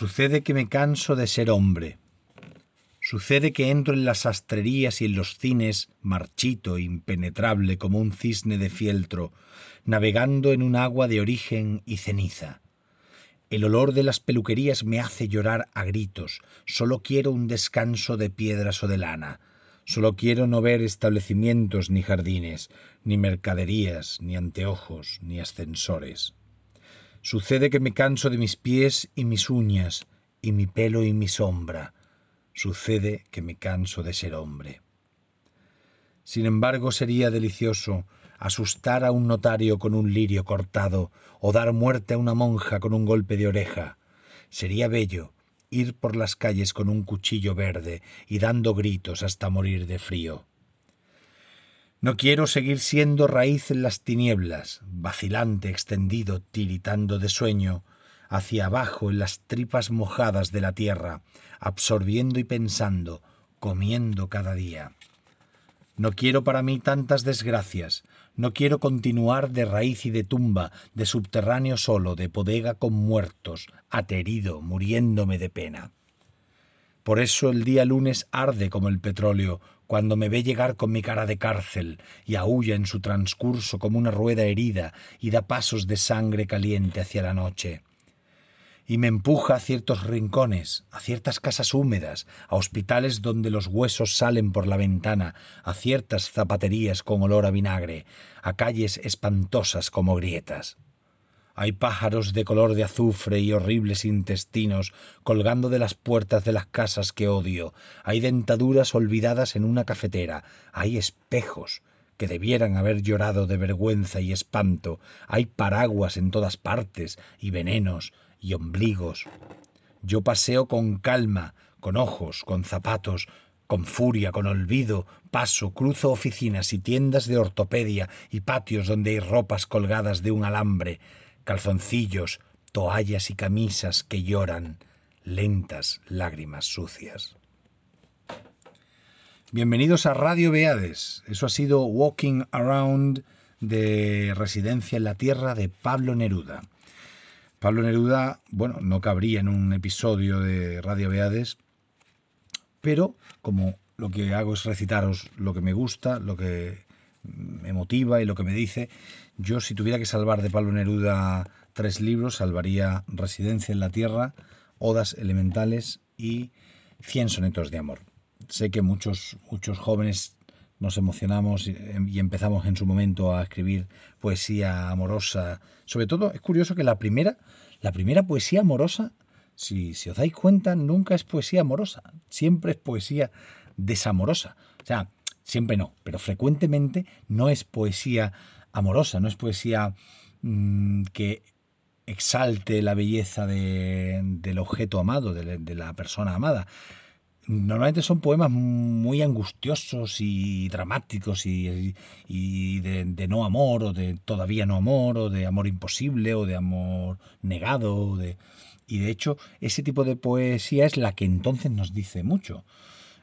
Sucede que me canso de ser hombre. Sucede que entro en las sastrerías y en los cines marchito impenetrable como un cisne de fieltro, navegando en un agua de origen y ceniza. El olor de las peluquerías me hace llorar a gritos. Solo quiero un descanso de piedras o de lana. Solo quiero no ver establecimientos ni jardines, ni mercaderías, ni anteojos, ni ascensores. Sucede que me canso de mis pies y mis uñas, y mi pelo y mi sombra. Sucede que me canso de ser hombre. Sin embargo, sería delicioso asustar a un notario con un lirio cortado, o dar muerte a una monja con un golpe de oreja. Sería bello ir por las calles con un cuchillo verde y dando gritos hasta morir de frío. No quiero seguir siendo raíz en las tinieblas, vacilante, extendido, tiritando de sueño, hacia abajo en las tripas mojadas de la tierra, absorbiendo y pensando, comiendo cada día. No quiero para mí tantas desgracias, no quiero continuar de raíz y de tumba, de subterráneo solo, de bodega con muertos, aterido, muriéndome de pena. Por eso el día lunes arde como el petróleo, cuando me ve llegar con mi cara de cárcel y aúlla en su transcurso como una rueda herida y da pasos de sangre caliente hacia la noche. Y me empuja a ciertos rincones, a ciertas casas húmedas, a hospitales donde los huesos salen por la ventana, a ciertas zapaterías con olor a vinagre, a calles espantosas como grietas. Hay pájaros de color de azufre y horribles intestinos colgando de las puertas de las casas que odio. Hay dentaduras olvidadas en una cafetera. Hay espejos que debieran haber llorado de vergüenza y espanto. Hay paraguas en todas partes y venenos y ombligos. Yo paseo con calma, con ojos, con zapatos, con furia, con olvido, paso, cruzo oficinas y tiendas de ortopedia y patios donde hay ropas colgadas de un alambre calzoncillos, toallas y camisas que lloran, lentas lágrimas sucias. Bienvenidos a Radio Beades. Eso ha sido Walking Around de Residencia en la Tierra de Pablo Neruda. Pablo Neruda, bueno, no cabría en un episodio de Radio Beades, pero como lo que hago es recitaros lo que me gusta, lo que me motiva y lo que me dice, yo, si tuviera que salvar de Pablo Neruda tres libros, salvaría Residencia en la Tierra, Odas Elementales y Cien Sonetos de Amor. Sé que muchos, muchos jóvenes nos emocionamos y empezamos en su momento a escribir poesía amorosa. Sobre todo, es curioso que la primera, la primera poesía amorosa, si, si os dais cuenta, nunca es poesía amorosa, siempre es poesía desamorosa. O sea, siempre no, pero frecuentemente no es poesía amorosa, no es poesía mm, que exalte la belleza del objeto amado, de, la persona amada. Normalmente son poemas muy angustiosos y dramáticos y, de, no amor o de todavía no amor o de amor imposible o de amor negado. y de hecho ese tipo de poesía es la que entonces nos dice mucho.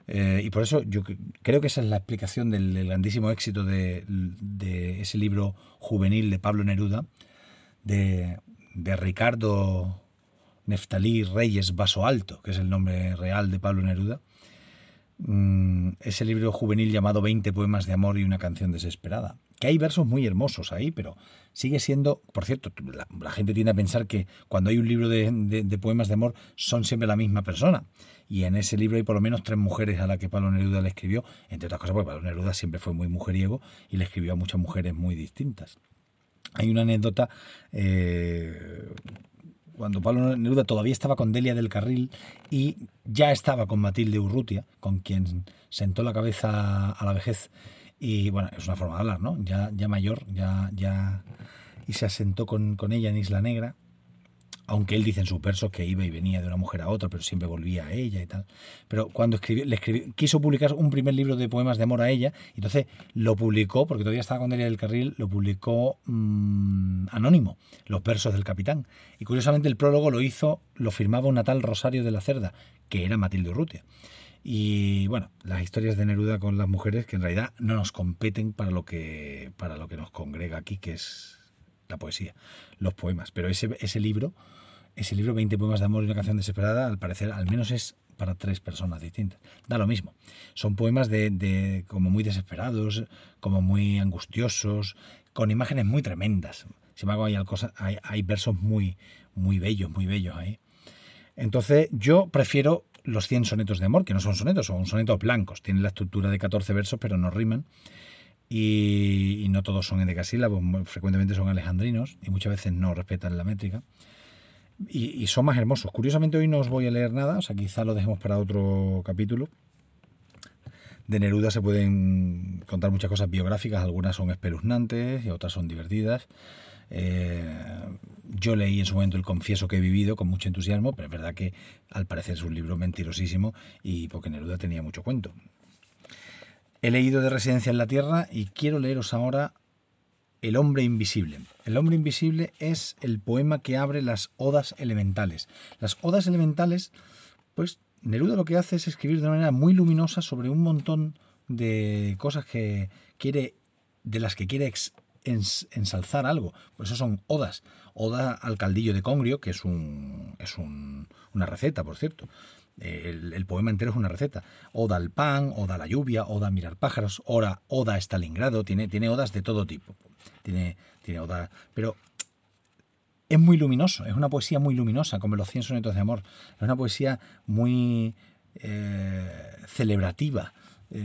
Eh, y por eso yo creo que esa es la explicación del, grandísimo éxito de, ese libro juvenil de Pablo Neruda, de, Ricardo Neftalí Reyes Vaso Alto, que es el nombre real de Pablo Neruda. Mm, ese libro juvenil llamado 20 poemas de amor y una canción desesperada. Que hay versos muy hermosos ahí, pero sigue siendo, por cierto, la, gente tiende a pensar que cuando hay un libro de poemas de amor son siempre la misma persona y en ese libro hay por lo menos tres mujeres a las que Pablo Neruda le escribió, entre otras cosas porque Pablo Neruda siempre fue muy mujeriego y le escribió a muchas mujeres muy distintas. Hay una anécdota eh, cuando Pablo Neruda todavía estaba con Delia del Carril y ya estaba con Matilde Urrutia, con quien sentó la cabeza a la vejez. Y bueno, es una forma de hablar, ¿no? Ya, ya mayor, ya, ya. Y se asentó con, con ella en Isla Negra aunque él dice en sus versos que iba y venía de una mujer a otra, pero siempre volvía a ella y tal. Pero cuando escribió, le escribió, quiso publicar un primer libro de poemas de amor a ella, entonces lo publicó, porque todavía estaba con Delia del Carril, lo publicó mm, anónimo, los versos del capitán. Y curiosamente el prólogo lo hizo, lo firmaba una tal Rosario de la Cerda, que era Matilde Urrutia. Y bueno, las historias de Neruda con las mujeres que en realidad no nos competen para lo que, para lo que nos congrega aquí, que es la poesía, los poemas. Pero ese, ese libro ese libro, 20 poemas de amor y una canción desesperada, al parecer al menos es para tres personas distintas. Da lo mismo. Son poemas de, como muy desesperados, como muy angustiosos, con imágenes muy tremendas. Sin embargo, hay, hay, hay versos muy, muy bellos, muy bellos ahí. Entonces, yo prefiero los 100 sonetos de amor, que no son sonetos, son sonetos blancos. Tienen la estructura de 14 versos, pero no riman. Y, no todos son en decasílabos, frecuentemente son alejandrinos y muchas veces no respetan la métrica. Y, son más hermosos. Curiosamente hoy no os voy a leer nada, o sea, quizá lo dejemos para otro capítulo. De Neruda se pueden contar muchas cosas biográficas, algunas son espeluznantes y otras son divertidas. Eh, yo leí en su momento El Confieso que he vivido con mucho entusiasmo, pero es verdad que al parecer es un libro mentirosísimo y porque Neruda tenía mucho cuento. He leído de Residencia en la Tierra y quiero leeros ahora El hombre invisible. El hombre invisible es el poema que abre las odas elementales. Las odas elementales, pues Neruda lo que hace es escribir de una manera muy luminosa sobre un montón de cosas que quiere de las que quiere ensalzar algo. Por eso son odas. Oda al caldillo de congrio, que es, un, es una receta, por cierto. El, poema entero es una receta. Oda al pan, oda a la lluvia, oda a mirar pájaros, oda, a Stalingrado, tiene, tiene odas de todo tipo. Tiene, tiene oda, pero es muy luminoso, es una poesía muy luminosa, como los 100 sonetos de amor. Es una poesía muy eh, celebrativa. Eh,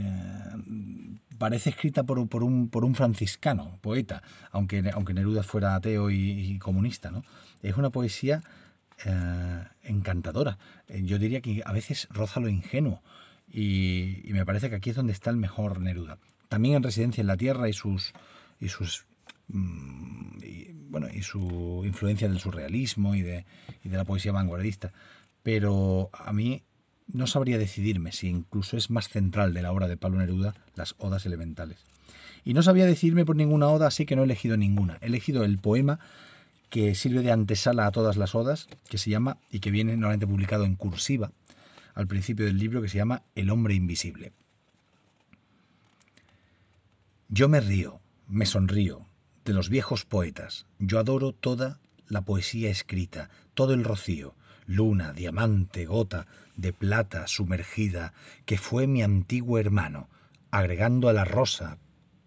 parece escrita por, un, por, un, franciscano, poeta, aunque, aunque Neruda fuera ateo y, comunista. ¿no? Es una poesía eh, encantadora. Eh, yo diría que a veces roza lo ingenuo y, me parece que aquí es donde está el mejor Neruda. También en Residencia en la Tierra y sus, y sus mm, bueno, y su influencia del surrealismo y de, y de la poesía vanguardista. Pero a mí no sabría decidirme si incluso es más central de la obra de Pablo Neruda las odas elementales. Y no sabía decidirme por ninguna oda, así que no he elegido ninguna. He elegido el poema que sirve de antesala a todas las odas, que se llama, y que viene normalmente publicado en cursiva, al principio del libro, que se llama El hombre invisible. Yo me río, me sonrío, de los viejos poetas. Yo adoro toda la poesía escrita, todo el rocío, luna, diamante, gota de plata sumergida, que fue mi antiguo hermano, agregando a la rosa,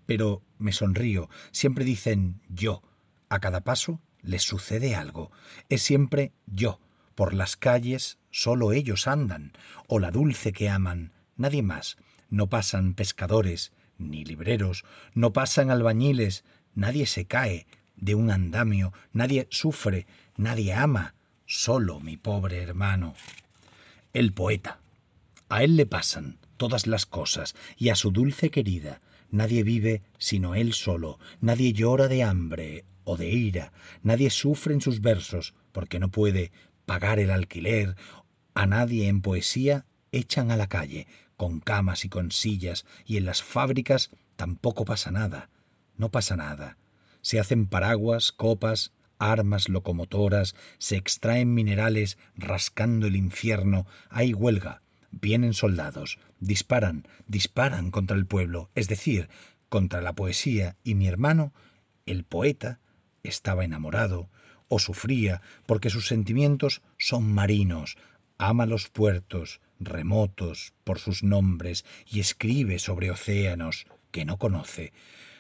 pero me sonrío, siempre dicen yo, a cada paso les sucede algo, es siempre yo, por las calles solo ellos andan, o la dulce que aman, nadie más, no pasan pescadores, ni libreros, no pasan albañiles, nadie se cae de un andamio, nadie sufre, nadie ama, solo mi pobre hermano. El poeta. A él le pasan todas las cosas, y a su dulce querida. Nadie vive sino él solo, nadie llora de hambre o de ira, nadie sufre en sus versos porque no puede pagar el alquiler, a nadie en poesía echan a la calle, con camas y con sillas, y en las fábricas tampoco pasa nada, no pasa nada. Se hacen paraguas, copas, armas locomotoras, se extraen minerales rascando el infierno, hay huelga, vienen soldados, disparan, disparan contra el pueblo, es decir, contra la poesía, y mi hermano, el poeta, estaba enamorado o sufría porque sus sentimientos son marinos, ama los puertos, remotos por sus nombres, y escribe sobre océanos que no conoce.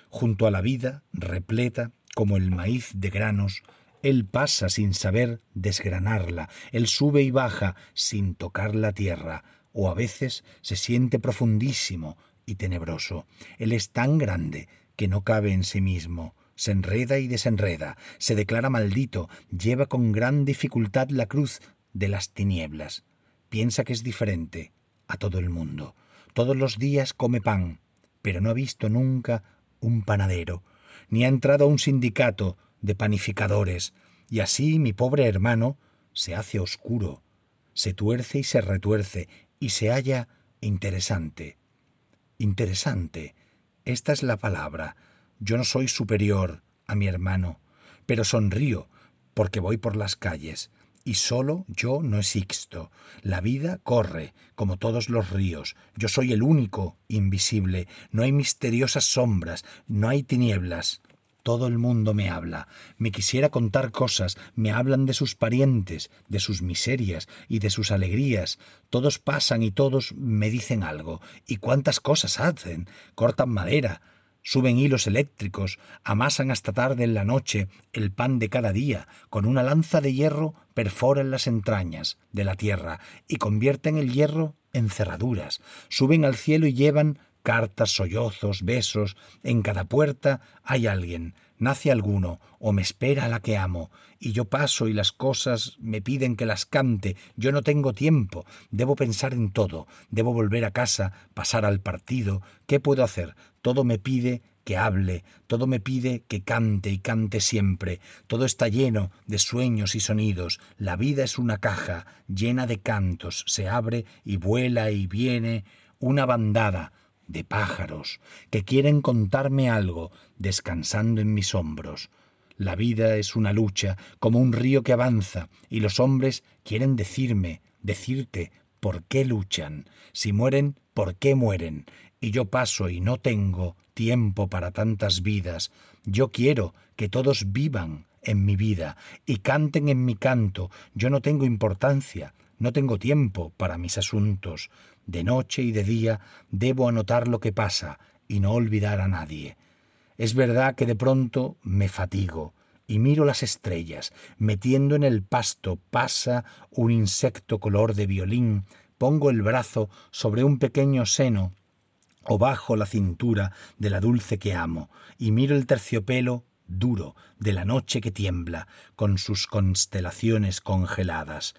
Junto a la vida, repleta, como el maíz de granos, él pasa sin saber desgranarla, él sube y baja sin tocar la tierra, o a veces se siente profundísimo y tenebroso. Él es tan grande que no cabe en sí mismo, se enreda y desenreda, se declara maldito, lleva con gran dificultad la cruz de las tinieblas. Piensa que es diferente a todo el mundo. Todos los días come pan, pero no ha visto nunca un panadero ni ha entrado a un sindicato de panificadores, y así mi pobre hermano se hace oscuro, se tuerce y se retuerce, y se halla interesante. Interesante. Esta es la palabra. Yo no soy superior a mi hermano, pero sonrío porque voy por las calles, y solo yo no existo. La vida corre, como todos los ríos. Yo soy el único invisible. No hay misteriosas sombras, no hay tinieblas. Todo el mundo me habla, me quisiera contar cosas, me hablan de sus parientes, de sus miserias y de sus alegrías. Todos pasan y todos me dicen algo. ¿Y cuántas cosas hacen? Cortan madera, suben hilos eléctricos, amasan hasta tarde en la noche el pan de cada día, con una lanza de hierro perforan las entrañas de la tierra y convierten el hierro en cerraduras, suben al cielo y llevan cartas, sollozos, besos, en cada puerta hay alguien, nace alguno, o me espera la que amo, y yo paso y las cosas me piden que las cante, yo no tengo tiempo, debo pensar en todo, debo volver a casa, pasar al partido, ¿qué puedo hacer? Todo me pide que hable, todo me pide que cante y cante siempre, todo está lleno de sueños y sonidos, la vida es una caja llena de cantos, se abre y vuela y viene una bandada, de pájaros que quieren contarme algo descansando en mis hombros. La vida es una lucha como un río que avanza y los hombres quieren decirme, decirte por qué luchan, si mueren, por qué mueren, y yo paso y no tengo tiempo para tantas vidas. Yo quiero que todos vivan en mi vida y canten en mi canto. Yo no tengo importancia, no tengo tiempo para mis asuntos. De noche y de día debo anotar lo que pasa y no olvidar a nadie. Es verdad que de pronto me fatigo y miro las estrellas. Metiendo en el pasto pasa un insecto color de violín. Pongo el brazo sobre un pequeño seno o bajo la cintura de la dulce que amo y miro el terciopelo duro de la noche que tiembla con sus constelaciones congeladas.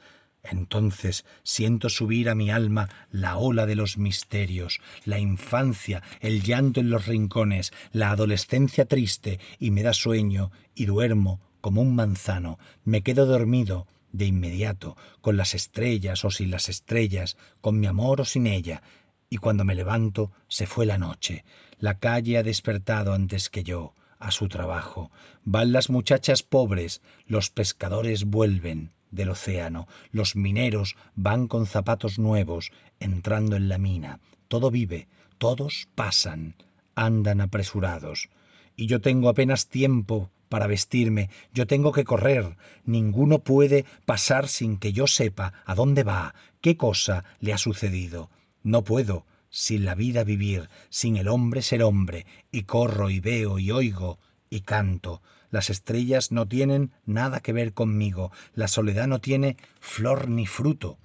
Entonces siento subir a mi alma la ola de los misterios, la infancia, el llanto en los rincones, la adolescencia triste, y me da sueño, y duermo como un manzano, me quedo dormido de inmediato, con las estrellas o sin las estrellas, con mi amor o sin ella, y cuando me levanto se fue la noche, la calle ha despertado antes que yo, a su trabajo, van las muchachas pobres, los pescadores vuelven, del océano. Los mineros van con zapatos nuevos, entrando en la mina. Todo vive, todos pasan, andan apresurados. Y yo tengo apenas tiempo para vestirme, yo tengo que correr. Ninguno puede pasar sin que yo sepa a dónde va, qué cosa le ha sucedido. No puedo, sin la vida vivir, sin el hombre ser hombre, y corro y veo y oigo y canto. Las estrellas no tienen nada que ver conmigo, la soledad no tiene flor ni fruto.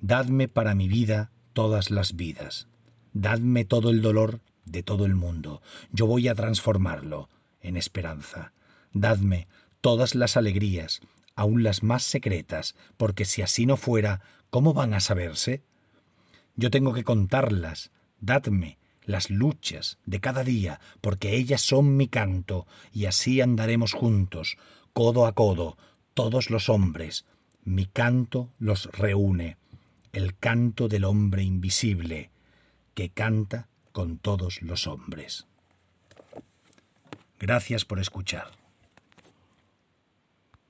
Dadme para mi vida todas las vidas. Dadme todo el dolor de todo el mundo. Yo voy a transformarlo en esperanza. Dadme todas las alegrías, aun las más secretas, porque si así no fuera, ¿cómo van a saberse? Yo tengo que contarlas. Dadme las luchas de cada día, porque ellas son mi canto, y así andaremos juntos, codo a codo, todos los hombres. Mi canto los reúne, el canto del hombre invisible, que canta con todos los hombres. Gracias por escuchar.